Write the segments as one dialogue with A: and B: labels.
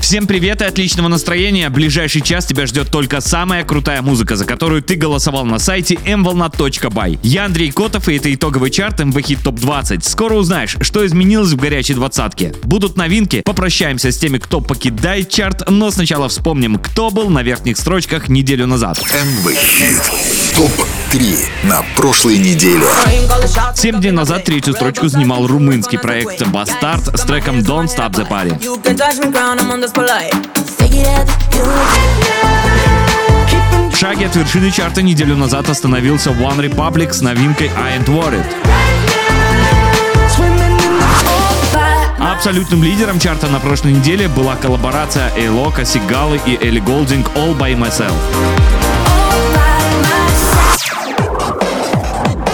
A: Всем привет и отличного настроения. Ближайший час тебя ждет только самая крутая музыка, за которую ты голосовал на сайте mvolna.by. Я Андрей Котов, и это итоговый чарт MV Hit Top 20. Скоро узнаешь, что изменилось в горячей двадцатке. Будут новинки, попрощаемся с теми, кто покидает чарт, но сначала вспомним, кто был на верхних строчках неделю назад.
B: МВ Хит ТОП-3 на прошлой неделе.
A: Семь дней назад третью строчку занимал румынский проект Bastard с треком Don't Stop the Party. В шаге от вершины чарта неделю назад остановился One Republic с новинкой I Ain't Worried. Абсолютным лидером чарта на прошлой неделе была коллаборация Эйлока, Сигалы и Элли Голдинг All By Myself.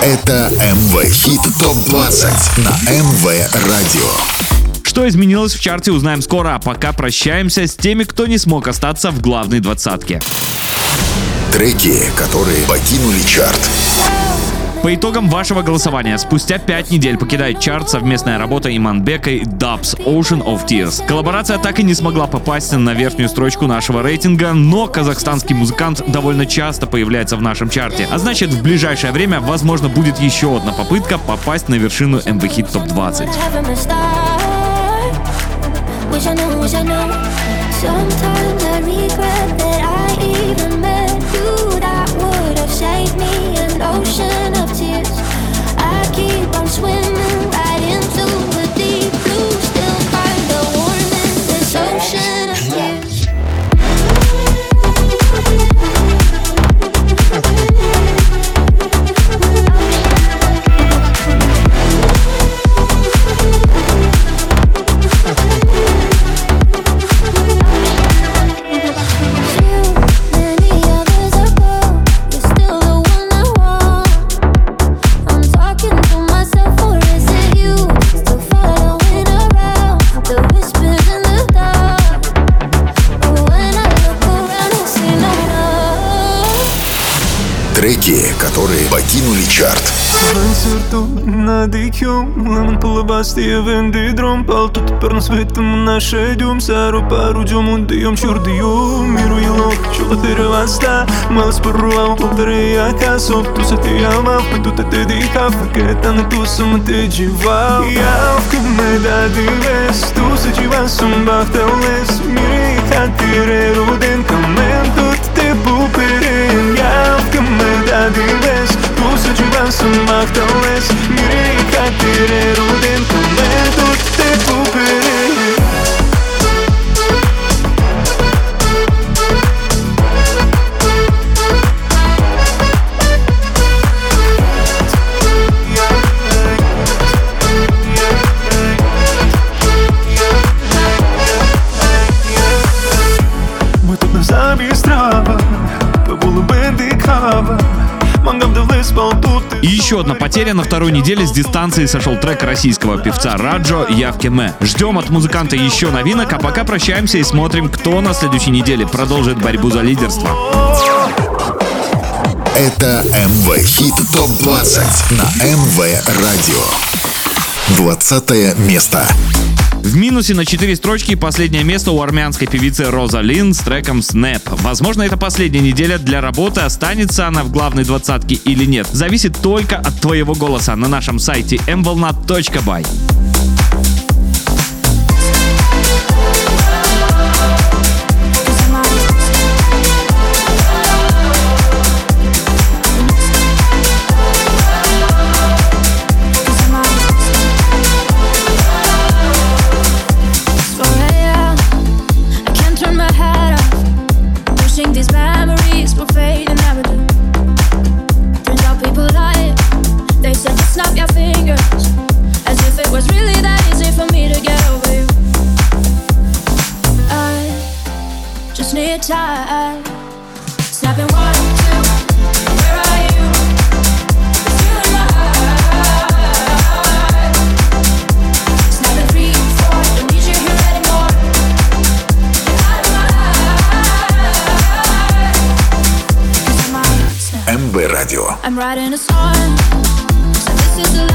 B: Это МВ Хит ТОП-20 на МВ Радио.
A: Что изменилось в чарте, узнаем скоро, а пока прощаемся с теми, кто не смог остаться в главной двадцатке.
B: Треки, которые покинули чарт.
A: По итогам вашего голосования, спустя 5 недель покидает чарт совместная работа Иманбека и Dubs Ocean of Tears. Коллаборация так и не смогла попасть на верхнюю строчку нашего рейтинга, но казахстанский музыкант довольно часто появляется в нашем чарте. А значит, в ближайшее время, возможно, будет еще одна попытка попасть на вершину MV Hit Top 20.
C: Wish I
B: swim покинули чарт.
D: Avanzurto над IQ Lemon полыбастия венди дром Палтут перно светом наше идем Сару пару дюмун даем чурдию Миру елок чула перевазда Малас порвал полторы акасов Туса ты алмав Пойдут те дихав Факета на тусам те джива Я в кумеда дивес Туса джива сум бахталес Мири хатире руден Камен. Тут те буперен Я в кумеда Bu suçudan sunmaktan lez Yüreği kalplere rudin Tüm metut te
A: pupirin еще одна потеря на второй неделе с дистанции сошел трек российского певца Раджо «Явки Мэ». Ждем от музыканта еще новинок, а пока прощаемся и смотрим, кто на следующей неделе продолжит борьбу за лидерство.
B: Это МВ Хит ТОП-20 на МВ Радио. 20 место.
A: В минусе на 4 строчки последнее место у армянской певицы Роза Лин с треком Snap. Возможно, это последняя неделя для работы, останется она в главной двадцатке или нет. Зависит только от твоего голоса на нашем сайте mvolna.by.
E: I'm writing a song. So this is the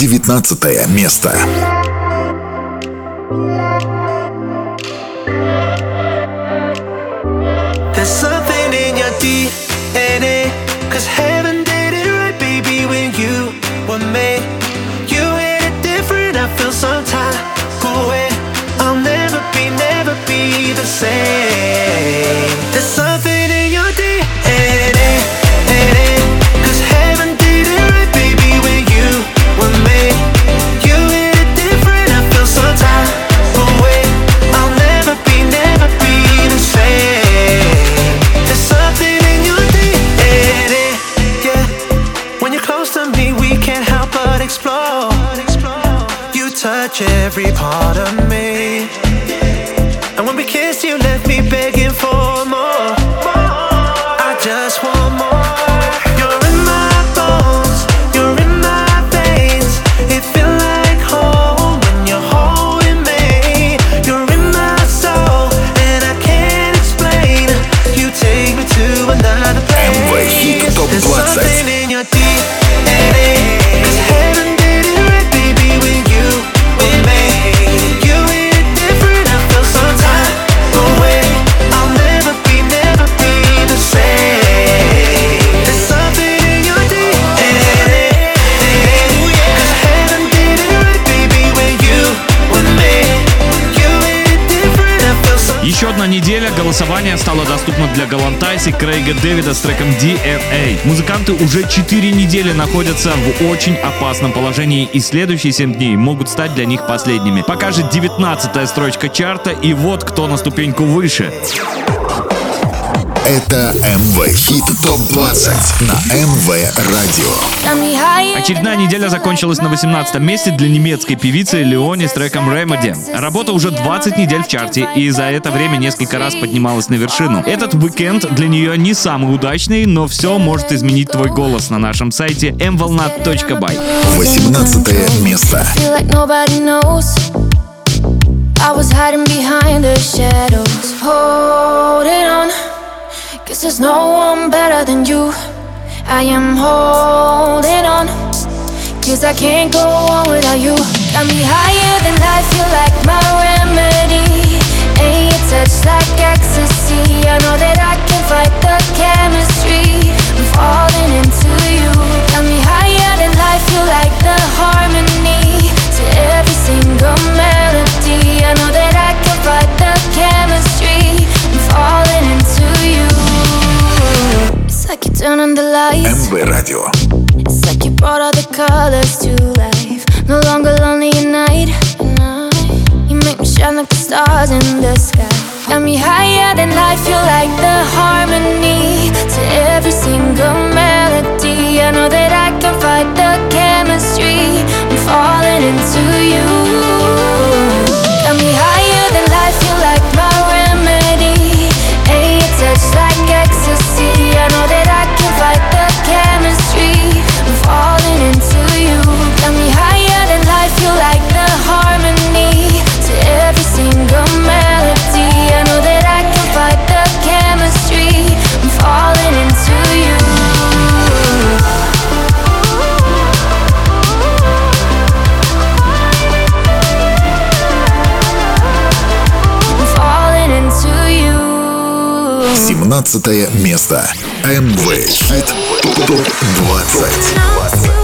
F: 19 место.
A: Галантайси Крейга Дэвида с треком DNA. Музыканты уже 4 недели находятся в очень опасном положении и следующие 7 дней могут стать для них последними. Покажет 19 строчка чарта и вот кто на ступеньку выше.
F: Это МВ Хит ТОП 20 на МВ Радио.
A: Очередная неделя закончилась на
E: like
A: 18 месте для немецкой певицы Леони с треком Remedy. Работа уже 20 недель в чарте и за это время несколько раз поднималась на вершину. Этот уикенд для нее не самый удачный, но все может изменить твой голос на нашем сайте mvolnat.by.
F: 18 место.
E: I was hiding behind the shadows, holding on. Cause there's no one better than you. I am holding on. Cause I can't go on without you. Got me higher than life, feel like my remedy. Ain't your touch like ecstasy. I know that I can fight the chemistry. I'm falling into you. Got me higher than life, feel like the harmony to every single melody. like you're turning the lights.
F: MB Radio.
E: It's like you brought all the colors to life. No longer lonely at night. You make me shine like the stars in the sky. Got me higher than life. You like the harmony to every single melody. I know that I can fight the chemistry. I'm falling into you.
F: 17 место.
B: Amway.
G: Топ-20.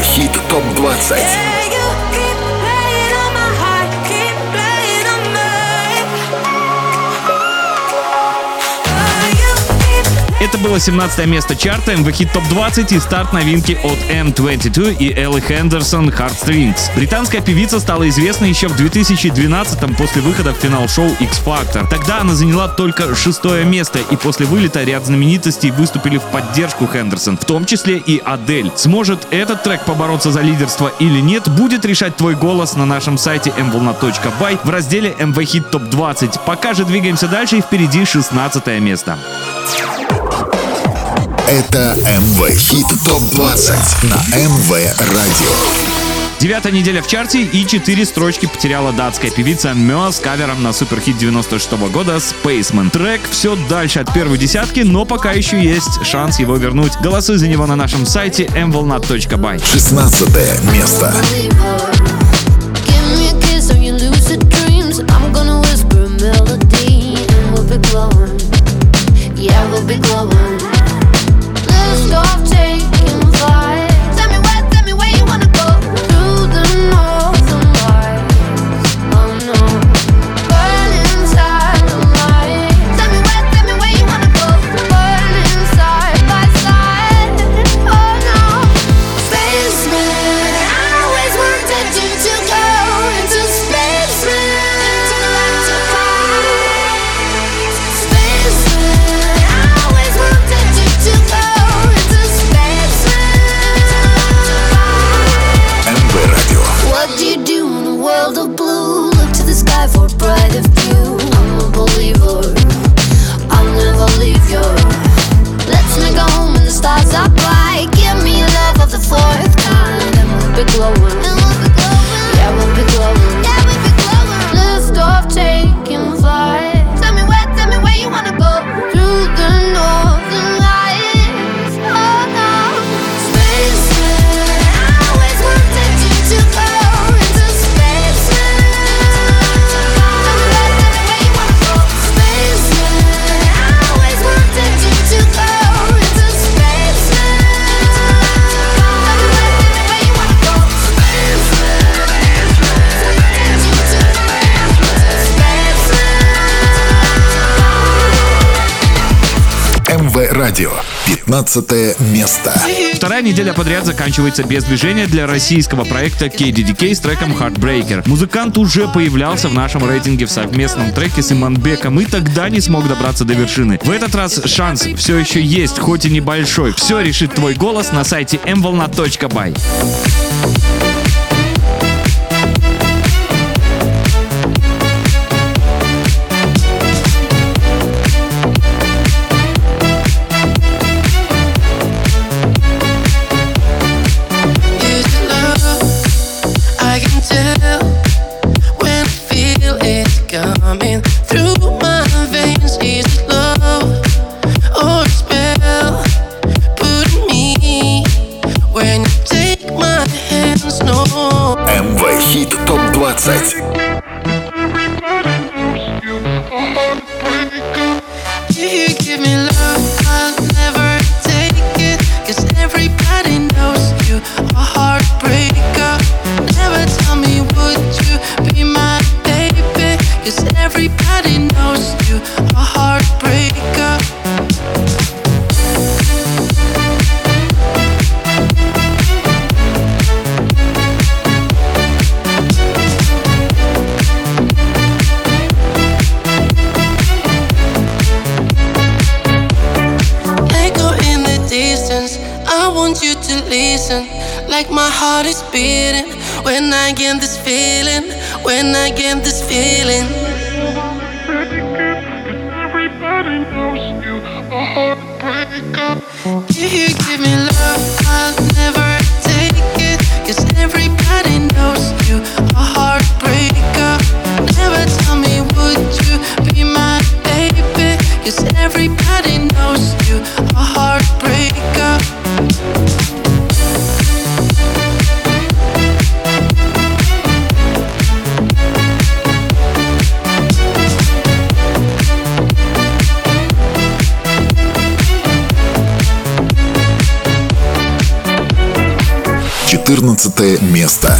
G: хит
A: ТОП-20. Было 17 место чарта МВ Хит Топ 20 и старт новинки от M22 и Элли Хендерсон Heartstrings. Британская певица стала известна еще в 2012 после выхода в финал шоу X Factor. Тогда она заняла только шестое место, и после вылета ряд знаменитостей выступили в поддержку Хендерсон, в том числе и Адель. Сможет этот трек побороться за лидерство или нет, будет решать твой голос на нашем сайте mvolna.by в разделе MV Хит Топ 20. Пока же двигаемся дальше и впереди 16 место.
G: Это МВ Хит ТОп 20 на МВ Радио.
A: Девятая неделя в чарте и четыре строчки потеряла датская певица Мё с кавером на суперхит 96 года Spaceman. Трек все дальше от первой десятки, но пока еще есть шанс его вернуть. Голосуй за него на нашем сайте mvolnat.by.
G: 16 место.
E: Give me a kiss
G: 15 место.
A: Вторая неделя подряд заканчивается без движения для российского проекта KDDK с треком Heartbreaker. Музыкант уже появлялся в нашем рейтинге в совместном треке с Иманбеком и тогда не смог добраться до вершины. В этот раз шанс все еще есть, хоть и небольшой. Все решит твой голос на сайте mvolna.by.
C: 14 место.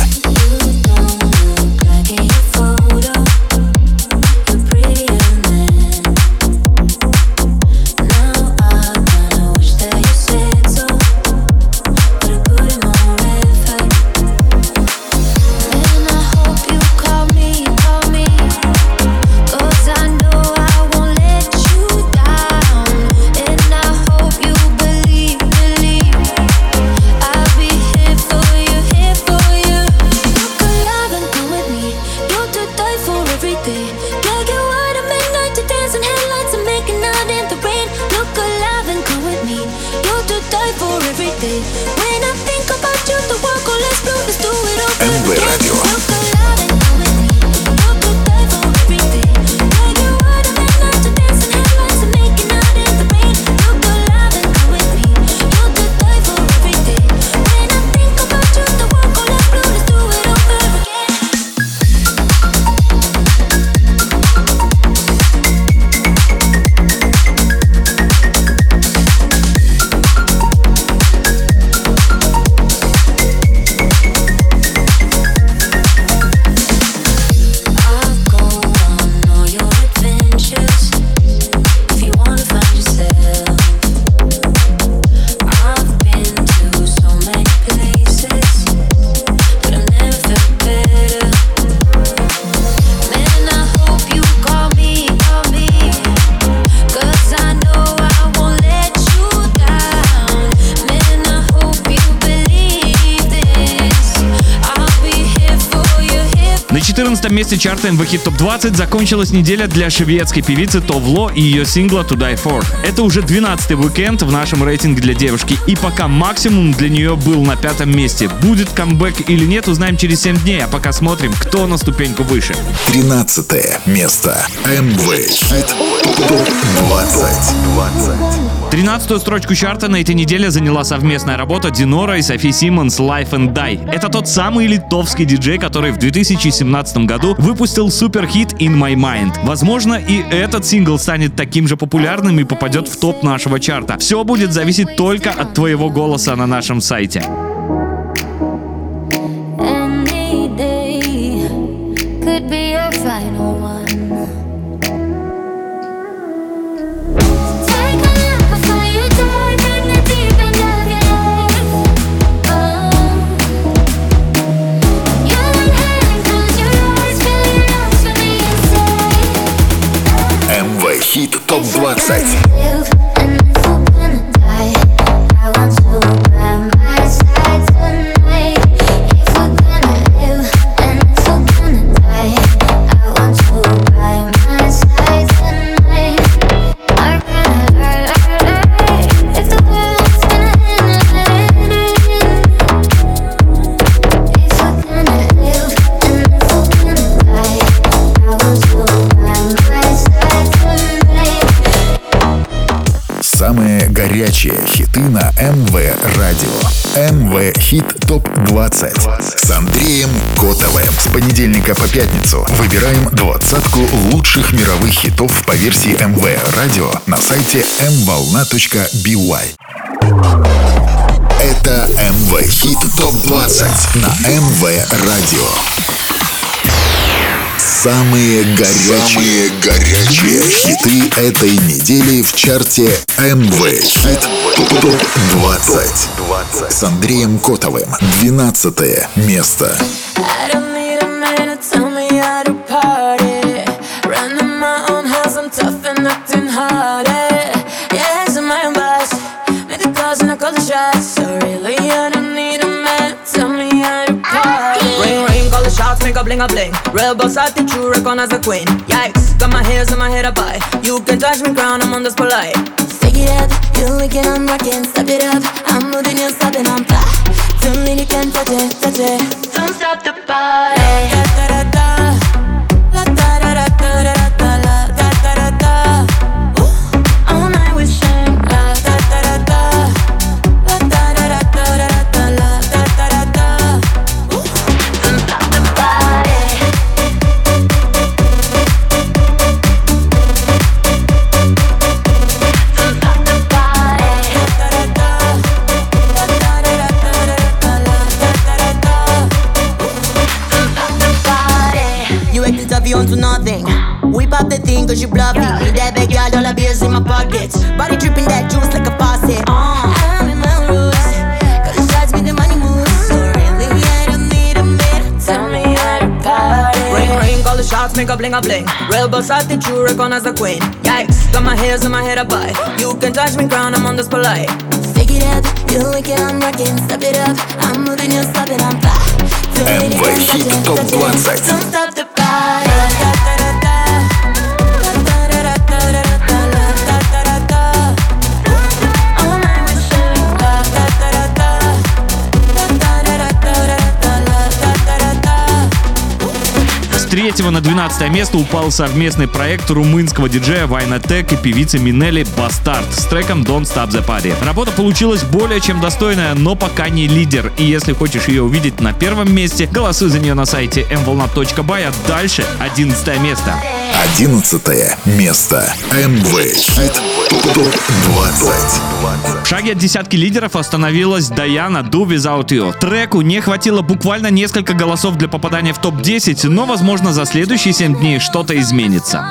A: 14 месте чарта MV Топ 20 закончилась неделя для шведской певицы Товло и ее сингла To Die For. Это уже 12-й уикенд в нашем рейтинге для девушки, и пока максимум для нее был на пятом месте. Будет камбэк или нет, узнаем через 7 дней, а пока смотрим, кто на ступеньку выше.
C: 13 место. MV Топ 20.
A: 20 тринадцатую строчку чарта на этой неделе заняла совместная работа Динора и Софи Симмонс «Life and Die». Это тот самый литовский диджей, который в 2017 году выпустил суперхит «In My Mind». Возможно, и этот сингл станет таким же популярным и попадет в топ нашего чарта. Все будет зависеть только от твоего голоса на нашем сайте.
B: ТОП-20 горячие хиты на МВ Радио. МВ Хит ТОП 20 с Андреем Котовым. С понедельника по пятницу выбираем двадцатку лучших мировых хитов по версии МВ Радио на сайте mvolna.by. Это МВ Хит ТОП 20 на МВ Радио. Самые горячие, Самые горячие хиты этой недели в чарте МВ Хит ТОП 20 с Андреем Котовым. 12 место.
E: I don't
H: bling a bling. Real boss attitude, recognize the queen. Yikes, got my hairs and my head up high. You can touch me crown, I'm on this polite.
E: Stick it up, you it, I'm rocking. Step it up, I'm moving, you're stopping, I'm fly. Don't you can touch it, touch it. Don't stop the party.
H: You acting tough, you onto nothing. Whip up the thing, cause you bluffing. Me that big girl, all the bills in my pockets. Body dripping that juice like a faucet. Uh.
E: I'm in my rules. Cause the shots make the money move. So really, I don't need a man. Tell me how to party.
H: Ring ring, call the shots, make a bling a bling. Real boss attitude, recognize the queen. Yikes, got my hairs and my head up high. You can touch me crown, I'm on this polite.
E: Stick it up, you like it, I'm rocking. Step it up, I'm moving, you're stopping, I'm fly. Don't
B: MV
E: it, touch
B: Hit
E: it,
B: Top
E: touch it.
B: 20.
E: Don't stop the party.
A: Третьего на 12 место упал совместный проект румынского диджея Вайна Тек и певицы Минели Бастард с треком Don't Stop the Party. Работа получилась более чем достойная, но пока не лидер. И если хочешь ее увидеть на первом месте, голосуй за нее на сайте mvolna.by, а дальше 11 место.
B: 11 место. МВ Хит ТОП 20.
A: В шаге от десятки лидеров остановилась Даяна Do Without You. Треку не хватило буквально несколько голосов для попадания в топ-10, но, возможно, за следующие 7 дней что-то изменится.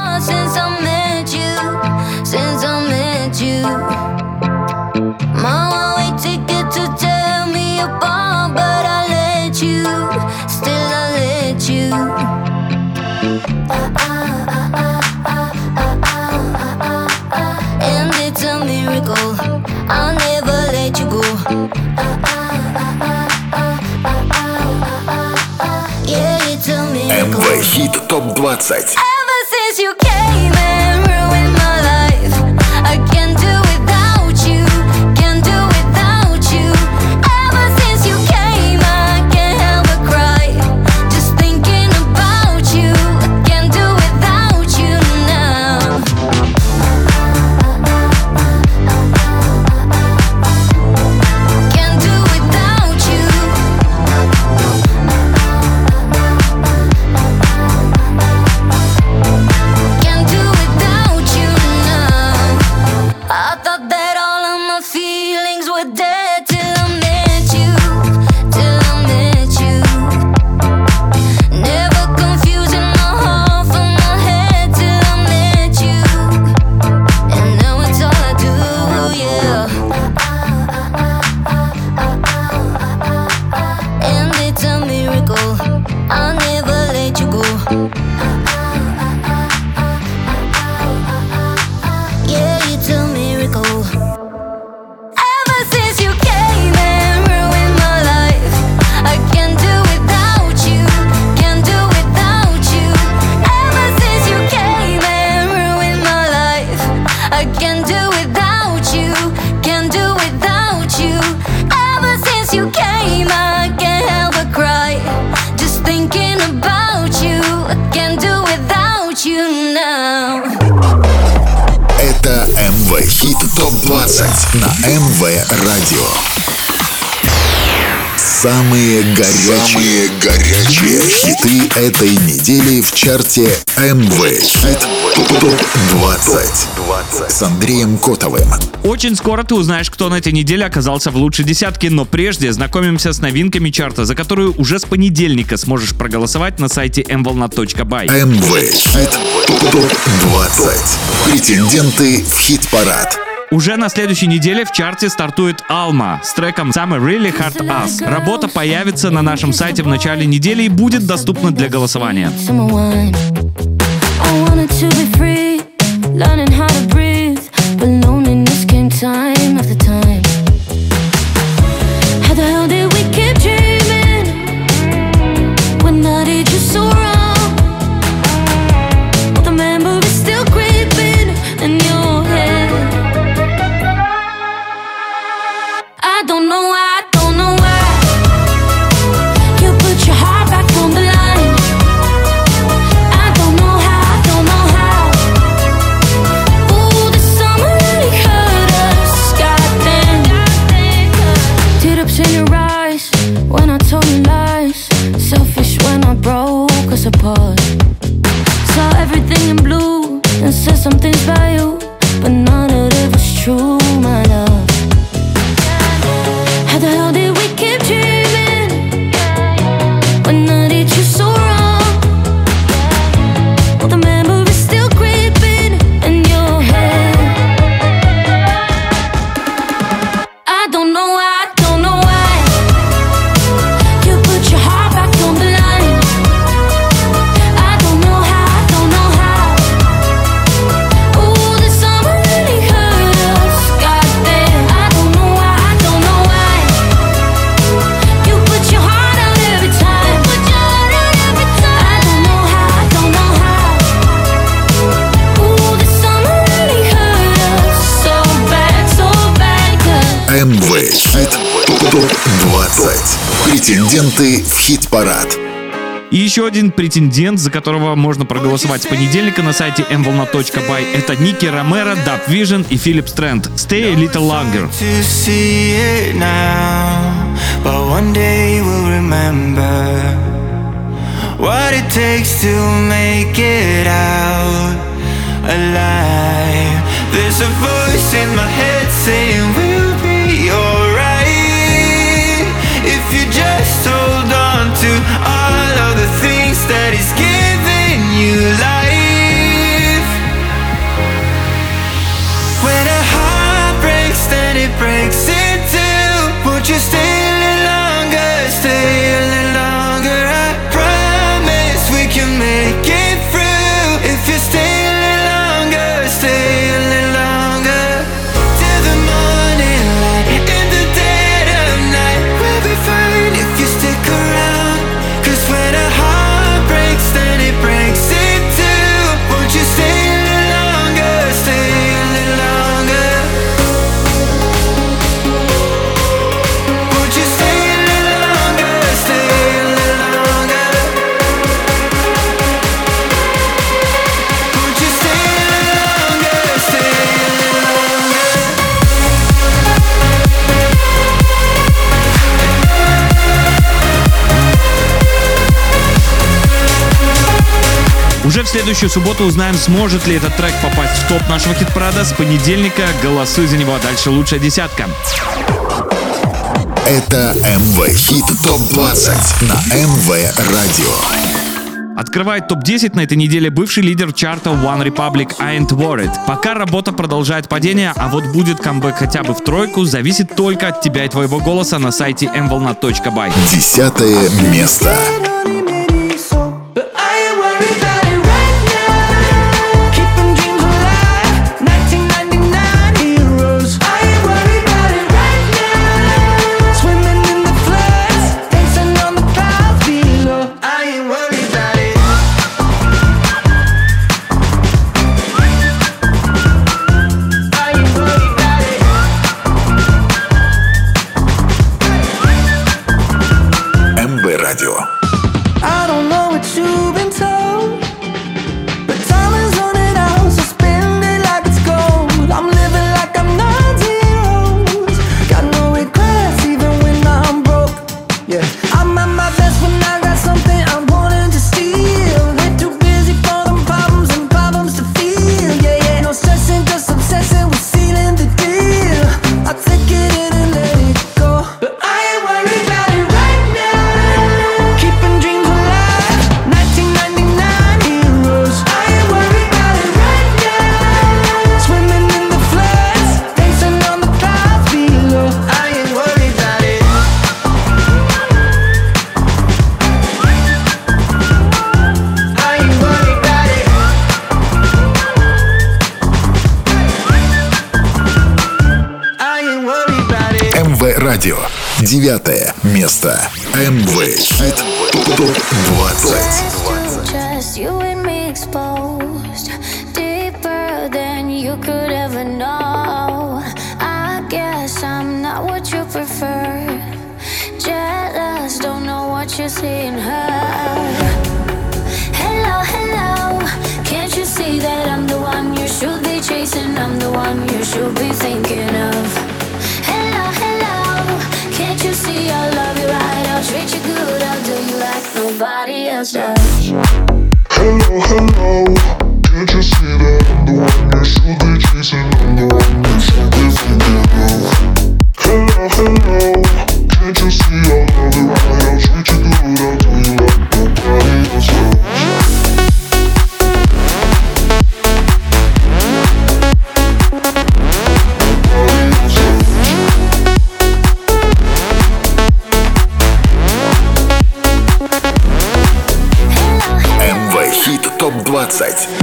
B: Хит ТОП 20.
C: Ever since you came
B: ТОП-20 на МВ Радио. Самые горячие, Самые горячие хиты этой недели в чарте МВ Хит ТОП-20 с Андреем Котовым.
A: Очень скоро ты узнаешь, кто на этой неделе оказался в лучшей десятке, но прежде знакомимся с новинками чарта, за которую уже с понедельника сможешь проголосовать на сайте mvolna.by.
B: МВ Хит ТОП-20. Претенденты в хит-парад.
A: Уже на следующей неделе в чарте стартует Алма с треком Summer Really Hard Us. Работа появится на нашем сайте в начале недели и будет доступна для голосования.
C: How the hell did apart. Saw everything in blue and said some things about you, but none of it was true,
A: И еще один претендент, за которого можно проголосовать с понедельника на сайте mvolna.by, это Ники Ромеро, Dub Vision и Филипп Стрэнд. Stay a little longer.
I: but one day we'll remember what it takes to make it out alive. There's a voice in my head saying we'll be alright if you just hold on to
A: Уже в следующую субботу узнаем, сможет ли этот трек попасть в топ нашего хит-парада. С понедельника голосуй за него, а дальше лучшая десятка.
B: Это МВ Хит ТОП-20 на МВ Радио.
A: Открывает топ-10 на этой неделе бывший лидер чарта One Republic Ain't Worried. Пока работа продолжает падение, а вот будет камбэк хотя бы в тройку, зависит только от тебя и твоего голоса на сайте mvolna.by.
B: Десятое место.
C: ТОП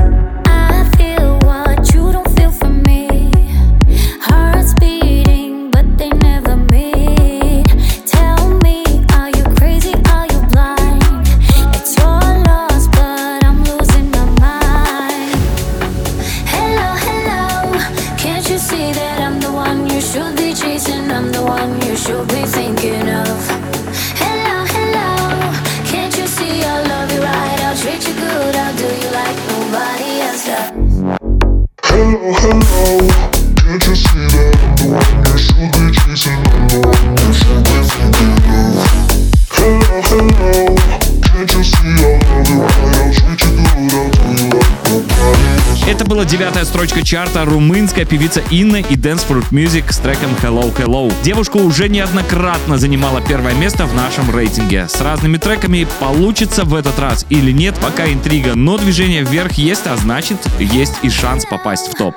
A: строчка чарта румынская певица Инна и Dance Fruit Music с треком Hello Hello. Девушка уже неоднократно занимала первое место в нашем рейтинге. С разными треками получится в этот раз или нет, пока интрига, но движение вверх есть, а значит есть и шанс попасть в топ.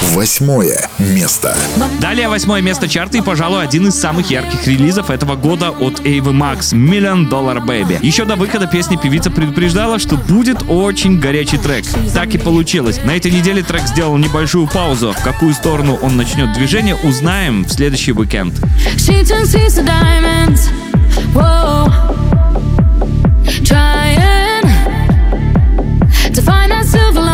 C: Восьмое место.
A: Далее восьмое место чарта и, пожалуй, один из самых ярких релизов этого года от Эйвы Макс Million Dollar Baby. Еще до выхода песни певица предупреждала, что будет очень горячий трек. Так и получилось. На этой неделе трек сделал небольшую паузу. В какую сторону он начнет движение, узнаем в следующий уикенд.
E: She turns seas to diamonds. Whoa. Trying to find that silver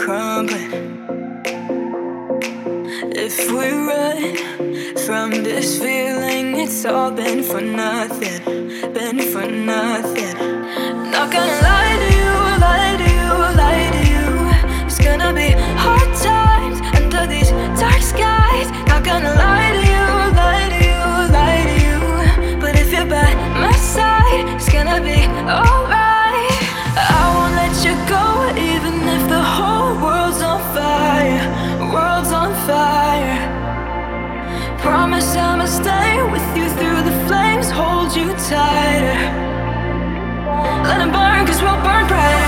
G: crumbling. If we run from this feeling, it's all been for nothing. Been for nothing. Not gonna lie to you, lie to you, lie to you. It's gonna be hard times under these dark skies. Not gonna lie to you, lie to you, lie to you. But if you're by my side, it's gonna be alright. Promise I'ma stay with you through the flames, hold you tighter. Let them burn, cause we'll burn
A: bright.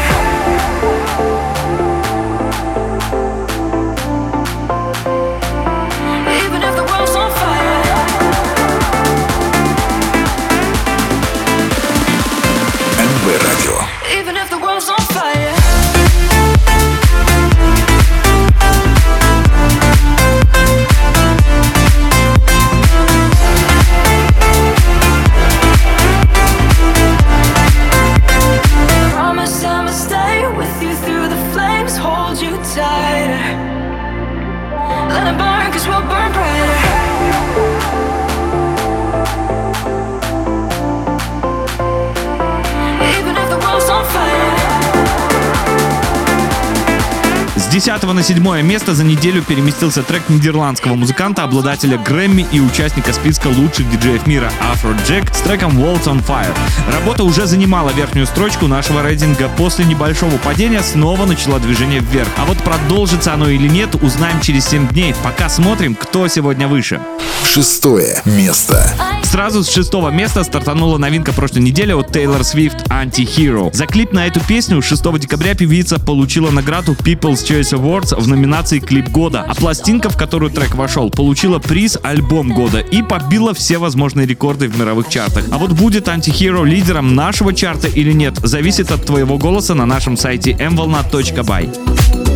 A: 10 на 7 место за неделю переместился трек нидерландского музыканта, обладателя Грэмми и участника списка лучших диджеев мира Afro Jack с треком Walls on Fire. Работа уже занимала верхнюю строчку нашего рейтинга. После небольшого падения снова начала движение вверх. А вот продолжится оно или нет, узнаем через 7 дней. Пока смотрим, кто сегодня выше.
B: Шестое место.
A: Сразу с шестого места стартанула новинка прошлой недели от Taylor Swift Anti-Hero. За клип на эту песню 6 декабря певица получила награду People's Choice Awards в номинации «Клип года», а пластинка, в которую трек вошел, получила приз «Альбом года» и побила все возможные рекорды в мировых чартах. А вот будет Anti-Hero лидером нашего чарта или нет, зависит от твоего голоса на нашем сайте mvolna.by.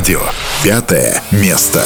B: Радио. Пятое место.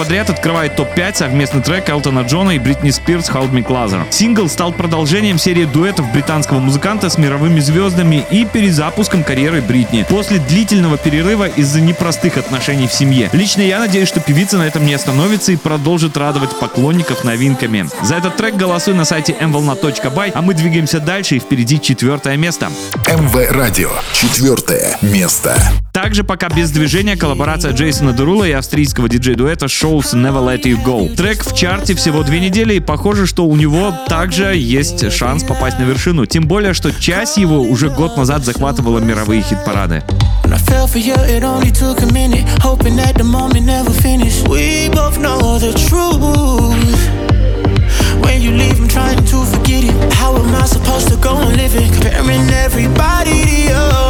A: Подряд открывает топ-5 совместный трек Элтона Джона и Бритни Спирс «Hold Me Closer». Сингл стал продолжением серии дуэтов британского музыканта с мировыми звездами и перезапуском карьеры Бритни после длительного перерыва из-за непростых отношений в семье. Лично я надеюсь, что певица на этом не остановится и продолжит радовать поклонников новинками. За этот трек голосуй на сайте mvolna.by, а мы двигаемся дальше и впереди четвертое место.
G: МВ Радио. Четвертое место.
A: Также пока без движения коллаборация Джейсона Дерула и австрийского диджей-дуэта Shows Never Let You Go. Трек в чарте всего две недели и похоже, что у него также есть шанс попасть на вершину. Тем более, что часть его уже год назад захватывала мировые хит-парады.
J: When you, leave, I'm trying to forget it. How am I supposed to go on living? Comparing everybody to you.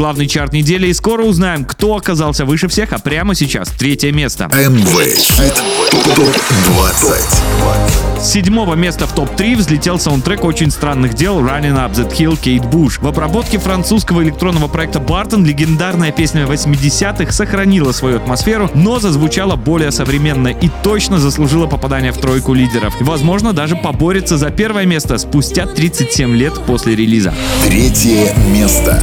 A: Главный чарт недели, и скоро узнаем, кто оказался выше всех, а прямо сейчас третье место.
G: МВ Хит ТОП-20.
A: С седьмого места в топ-3 взлетел саундтрек очень странных дел Running Up That Hill Кейт Буш. В обработке французского электронного проекта Бартон легендарная песня 80-х сохранила свою атмосферу, но зазвучала более современно и точно заслужила попадание в тройку лидеров. Возможно, даже поборется за первое место спустя 37 лет после релиза.
G: Третье место.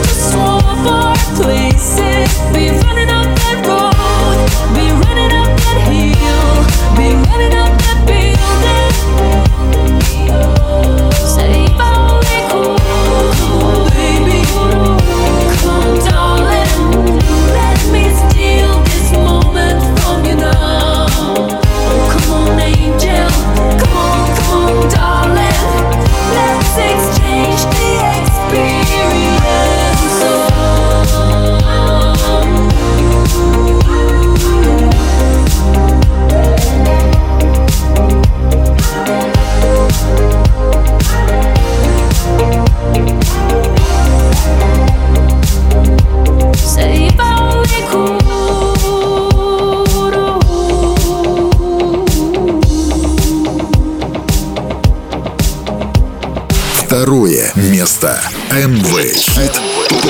G: место. МВ Хит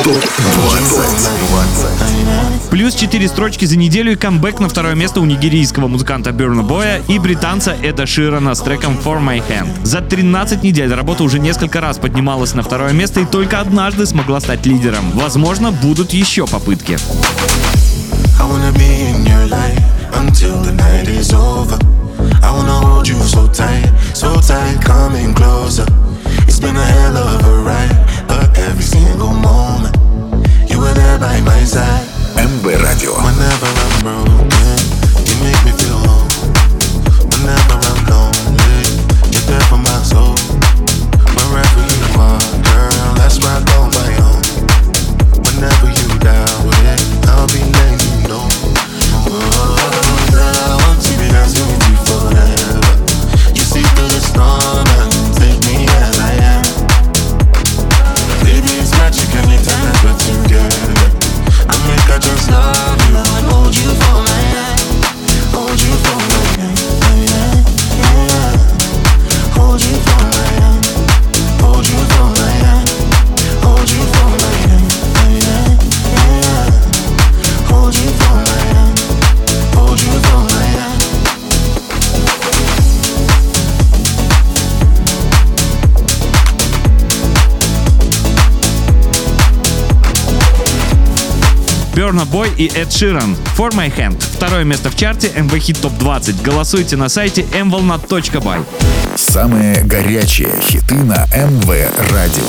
G: ТОП-20.
A: Плюс 4 строчки за неделю и камбэк на второе место у нигерийского музыканта Берна Боя и британца Эда Ширана с треком For My Hand. За 13 недель работа уже несколько раз поднималась на второе место и только однажды смогла стать лидером. Возможно, будут еще попытки.
F: I wanna be in your till the night is over. I wanna hold you so tight, so tight, coming closer. been a hell of a ride, but every single moment you were there by my side.
B: MB Radio.
F: Whenever I'm broke.
A: Burna Boy и Эд Ширан. For My Hand. Второе место в чарте MV Hit Top 20. Голосуйте на сайте mvolna.by.
B: Самые горячие хиты на МВ Радио.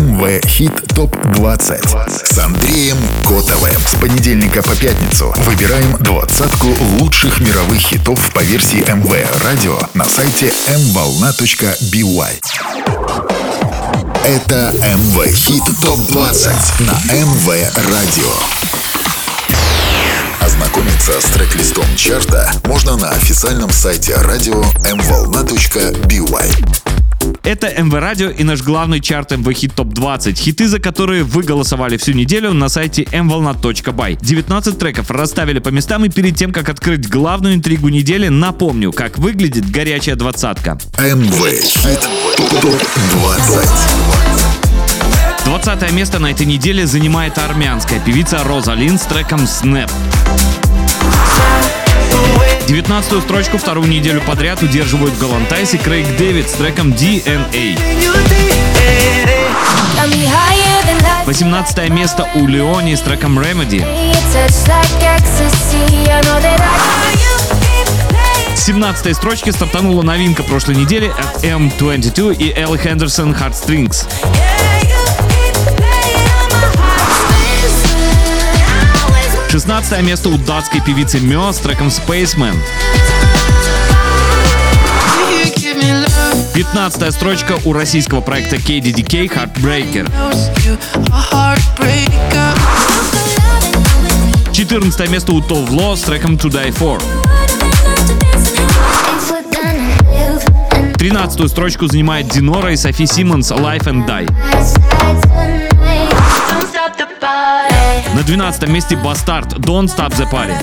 B: МВ Хит Топ 20 с Андреем Котовым. С понедельника по пятницу выбираем двадцатку лучших мировых хитов по версии МВ Радио на сайте mvolna.by. Это МВ Хит Топ 20 на МВ Радио. Ознакомиться с трек-листом чарта можно на официальном сайте радио mvolna.by.
A: Это МВ Радио и наш главный чарт МВ Хит Топ 20. Хиты, за которые вы голосовали всю неделю на сайте mvolna.by. 19 треков расставили по местам и перед тем, как открыть главную интригу недели, напомню, как выглядит горячая двадцатка.
B: МВ Хит Топ 20.
A: 20 место на этой неделе занимает армянская певица Роза Лин с треком Snap. 19 строчку вторую неделю подряд удерживают Галантайс и Крейг Дэвид с треком DNA. 18 место у Леони с треком Remedy. 17 строчке стартанула новинка прошлой недели от M22 и Элли Хендерсон Heartstrings. 16 место у датской певицы Мё с треком Spaceman. 15 строчка у российского проекта KDDK Heartbreaker. 14 место у Товло с треком To Die For. 13 строчку занимает Динора и Софи Симмонс Life and Die. На 12 месте Бастард Don't Stop the Party.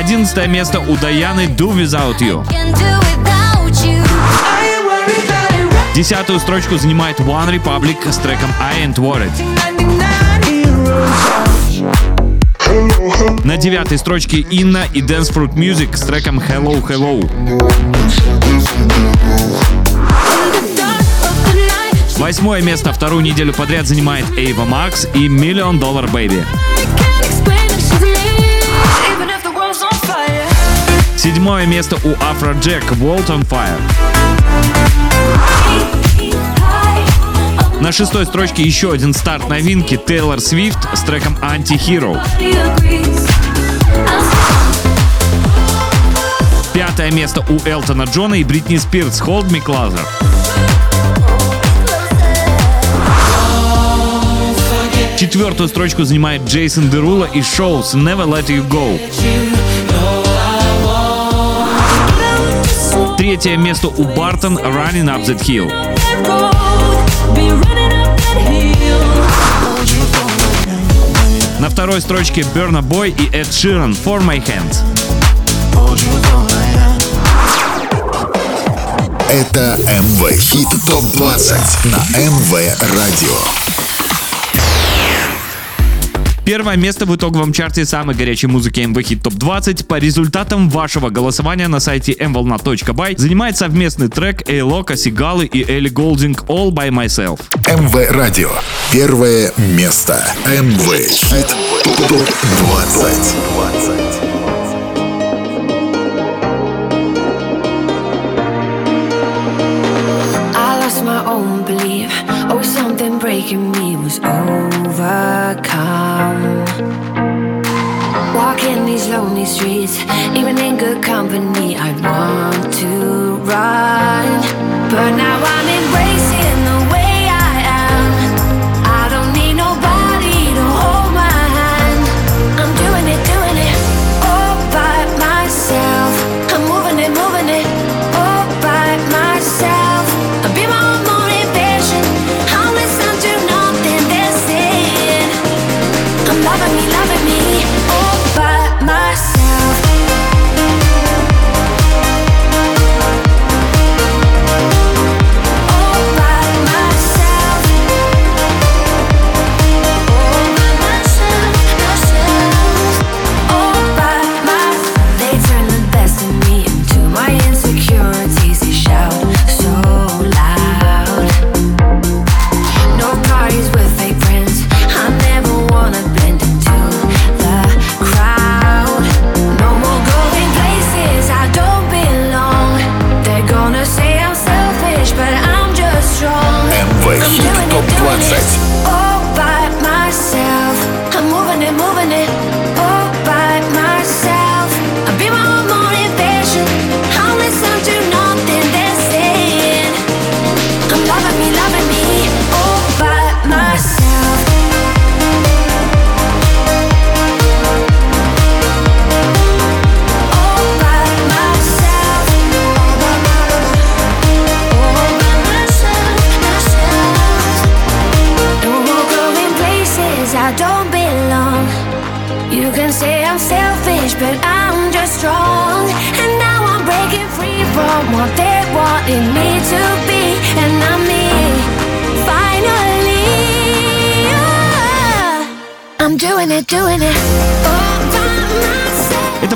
A: 11 место у Даяны Do Without You. Десятую строчку занимает One Republic с треком I Ain't Worried. На девятой строчке Инна и Dance Fruit Music с треком Hello Hello. Восьмое место вторую неделю подряд занимает Эйва Макс и Million Dollar Baby. Седьмое место у Afro Jack World on Fire. На шестой строчке еще один старт новинки Тейлор Свифт с треком Anti-Hero. Пятое место у Элтона Джона и Бритни Спирс Hold Me Closer. Четвертую строчку занимает Джейсон Дерула и Шоус Never Let You Go. Третье место у Бартон Running Up That Hill. На второй строчке Burna Boy и Эд Ширан For My Hands.
B: Это МВ Хит Топ 20 на МВ Радио.
A: Первое место в итоговом чарте самой горячей музыки MV Hit Top 20 по результатам вашего голосования на сайте mvolna.by занимает совместный трек Эйлока, Сигалы и Элли Голдинг All By Myself.
B: МВ Радио. Первое место. МВ Хит ТОП 20.
E: I lost my own belief. Oh, something breaking me was overcome. Streets, even in good company, I want to run. But now I'm embracing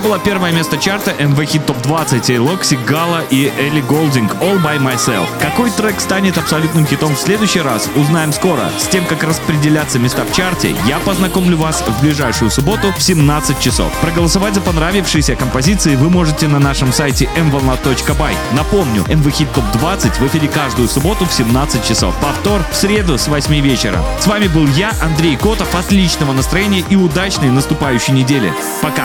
A: было первое место чарта MV Hit Top 20 Локси, Гала и Элли Голдинг All By Myself. Какой трек станет абсолютным хитом в следующий раз, узнаем скоро. С тем, как распределяться места в чарте, я познакомлю вас в ближайшую субботу в 17 часов. Проголосовать за понравившиеся композиции вы можете на нашем сайте mvolna.by. Напомню, MV Hit Top 20 в эфире каждую субботу в 17 часов. Повтор в среду с 8 вечера. С вами был я, Андрей Котов. Отличного настроения и удачной наступающей недели. Пока.